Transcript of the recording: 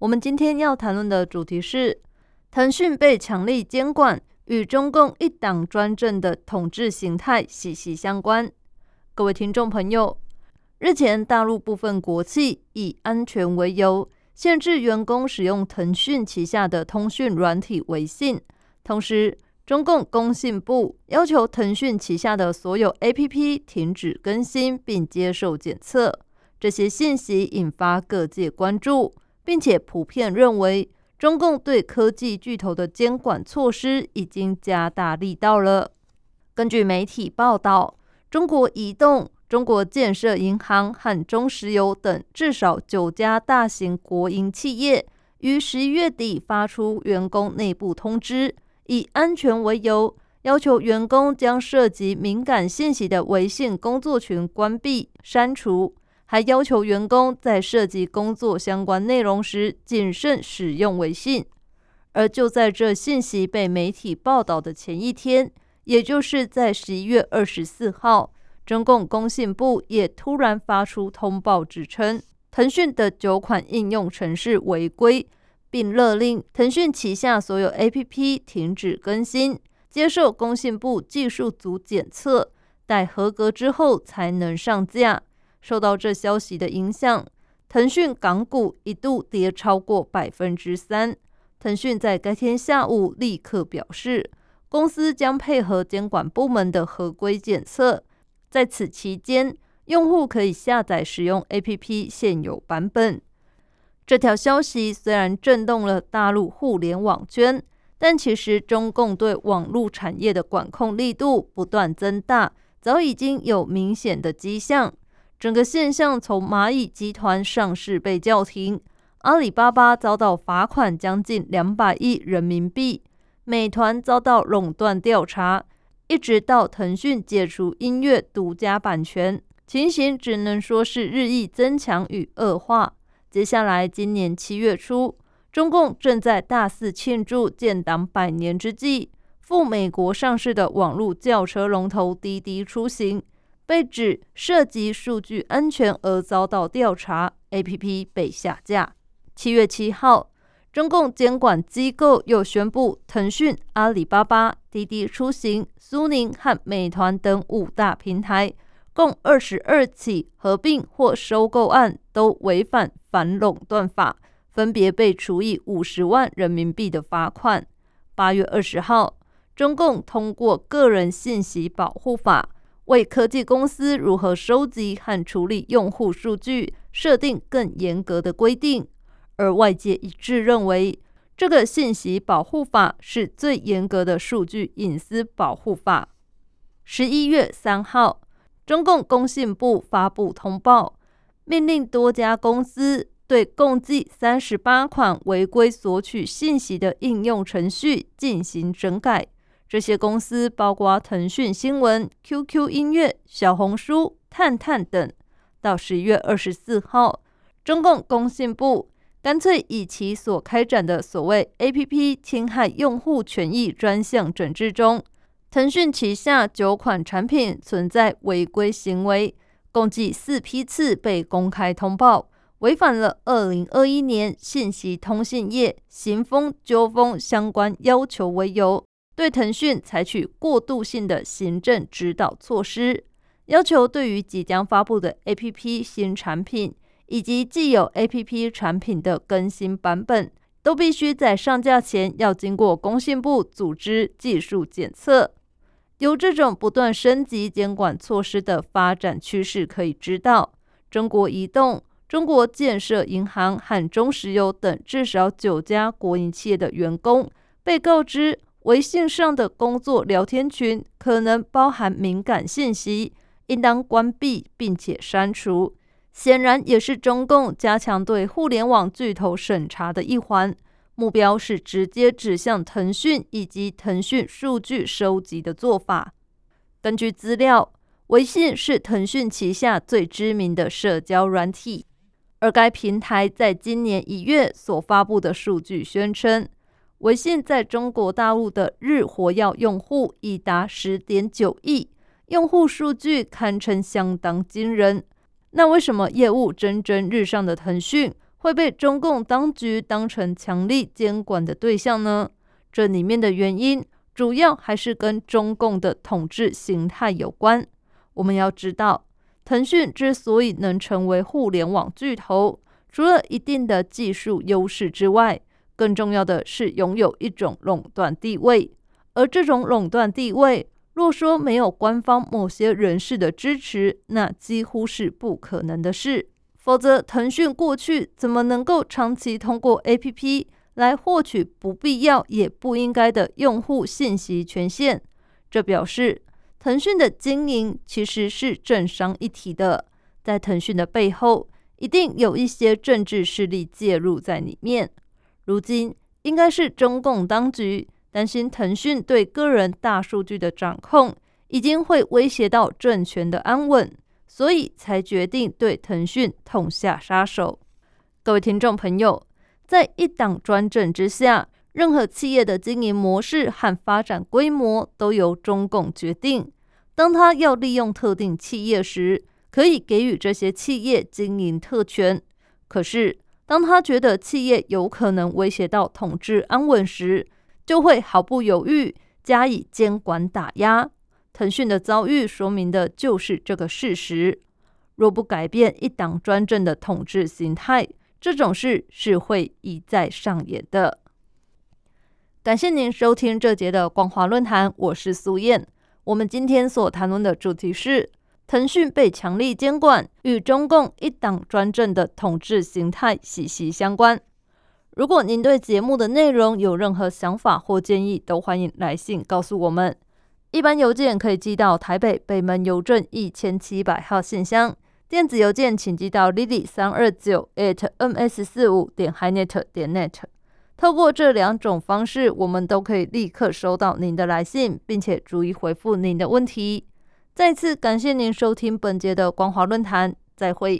我们今天要谈论的主题是腾讯被强力监管，与中共一党专政的统治形态息息相关。各位听众朋友，日前大陆部分国企以安全为由，限制员工使用腾讯旗下的通讯软体微信，同时，中共工信部要求腾讯旗下的所有 APP 停止更新并接受检测。这些信息引发各界关注。并且普遍认为，中共对科技巨头的监管措施已经加大力道了。根据媒体报道，中国移动、中国建设银行和中石油等至少九家大型国营企业于十一月底发出员工内部通知，以安全为由，要求员工将涉及敏感信息的微信工作群关闭、删除。还要求员工在涉及工作相关内容时谨慎使用微信。而就在这信息被媒体报道的前一天，也就是在十一月二十四号，中共工信部也突然发出通报，指称腾讯的九款应用程式违规，并勒令腾讯旗下所有 APP 停止更新，接受工信部技术组检测，待合格之后才能上架。受到这消息的影响，腾讯港股一度跌超过百分之三。腾讯在该天下午立刻表示，公司将配合监管部门的合规检测，在此期间，用户可以下载使用 APP 现有版本。这条消息虽然震动了大陆互联网圈，但其实中共对网络产业的管控力度不断增大，早已经有明显的迹象。整个现象从蚂蚁集团上市被叫停，阿里巴巴遭到罚款将近两百亿人民币，美团遭到垄断调查，一直到腾讯解除音乐独家版权，情形只能说是日益增强与恶化。接下来，今年七月初，中共正在大肆庆祝建党百年之际，赴美国上市的网络轿车龙头滴滴出行。被指涉及数据安全而遭到调查，APP 被下架。七月七号，中共监管机构又宣布，腾讯、阿里巴巴、滴滴出行、苏宁和美团等五大平台共二十二起合并或收购案都违反反垄断法，分别被处以五十万人民币的罚款。八月二十号，中共通过《个人信息保护法》。为科技公司如何收集和处理用户数据设定更严格的规定，而外界一致认为，这个信息保护法是最严格的数据隐私保护法。十一月三号，中共工信部发布通报，命令多家公司对共计三十八款违规索取信息的应用程序进行整改。这些公司包括腾讯新闻、QQ 音乐、小红书、探探等。到十一月二十四号，中共工信部干脆以其所开展的所谓 “APP 侵害用户权益专项整治”中，腾讯旗下九款产品存在违规行为，共计四批次被公开通报，违反了二零二一年信息通信业行风纠风相关要求为由。对腾讯采取过渡性的行政指导措施，要求对于即将发布的 APP 新产品以及既有 APP 产品的更新版本，都必须在上架前要经过工信部组织技术检测。由这种不断升级监管措施的发展趋势可以知道，中国移动、中国建设银行和中石油等至少九家国营企业的员工被告知。微信上的工作聊天群可能包含敏感信息，应当关闭并且删除。显然也是中共加强对互联网巨头审查的一环，目标是直接指向腾讯以及腾讯数据收集的做法。根据资料，微信是腾讯旗下最知名的社交软体，而该平台在今年一月所发布的数据宣称，微信在中国大陆的日活跃用户已达十点九亿，用户数据堪称相当惊人。那为什么业务蒸蒸日上的腾讯会被中共当局当成强力监管的对象呢？这里面的原因主要还是跟中共的统治形态有关。我们要知道，腾讯之所以能成为互联网巨头，除了一定的技术优势之外，更重要的是拥有一种垄断地位，而这种垄断地位。若说没有官方某些人士的支持，那几乎是不可能的事。否则，腾讯过去怎么能够长期通过 APP 来获取不必要也不应该的用户信息权限？这表示腾讯的经营其实是政商一体的，在腾讯的背后一定有一些政治势力介入在里面。如今应该是中共当局。担心腾讯对个人大数据的掌控已经会威胁到政权的安稳，所以才决定对腾讯痛下杀手。各位听众朋友，在一党专政之下，任何企业的经营模式和发展规模都由中共决定。当他要利用特定企业时，可以给予这些企业经营特权；可是当他觉得企业有可能威胁到统治安稳时，就会毫不犹豫加以监管打压。腾讯的遭遇说明的就是这个事实。若不改变一党专政的统治形态，这种事是会一再上演的。感谢您收听这节的光华论坛，我是苏燕。我们今天所谈论的主题是腾讯被强力监管与中共一党专政的统治形态息息相关。如果您对节目的内容有任何想法或建议，都欢迎来信告诉我们。一般邮件可以寄到台北北门邮政一千七百号信箱，电子邮件请寄到 lily 三二九 at ms 四五点 hinet 点 net。透过这两种方式，我们都可以立刻收到您的来信，并且逐一回复您的问题。再次感谢您收听本节的光华论坛，再会。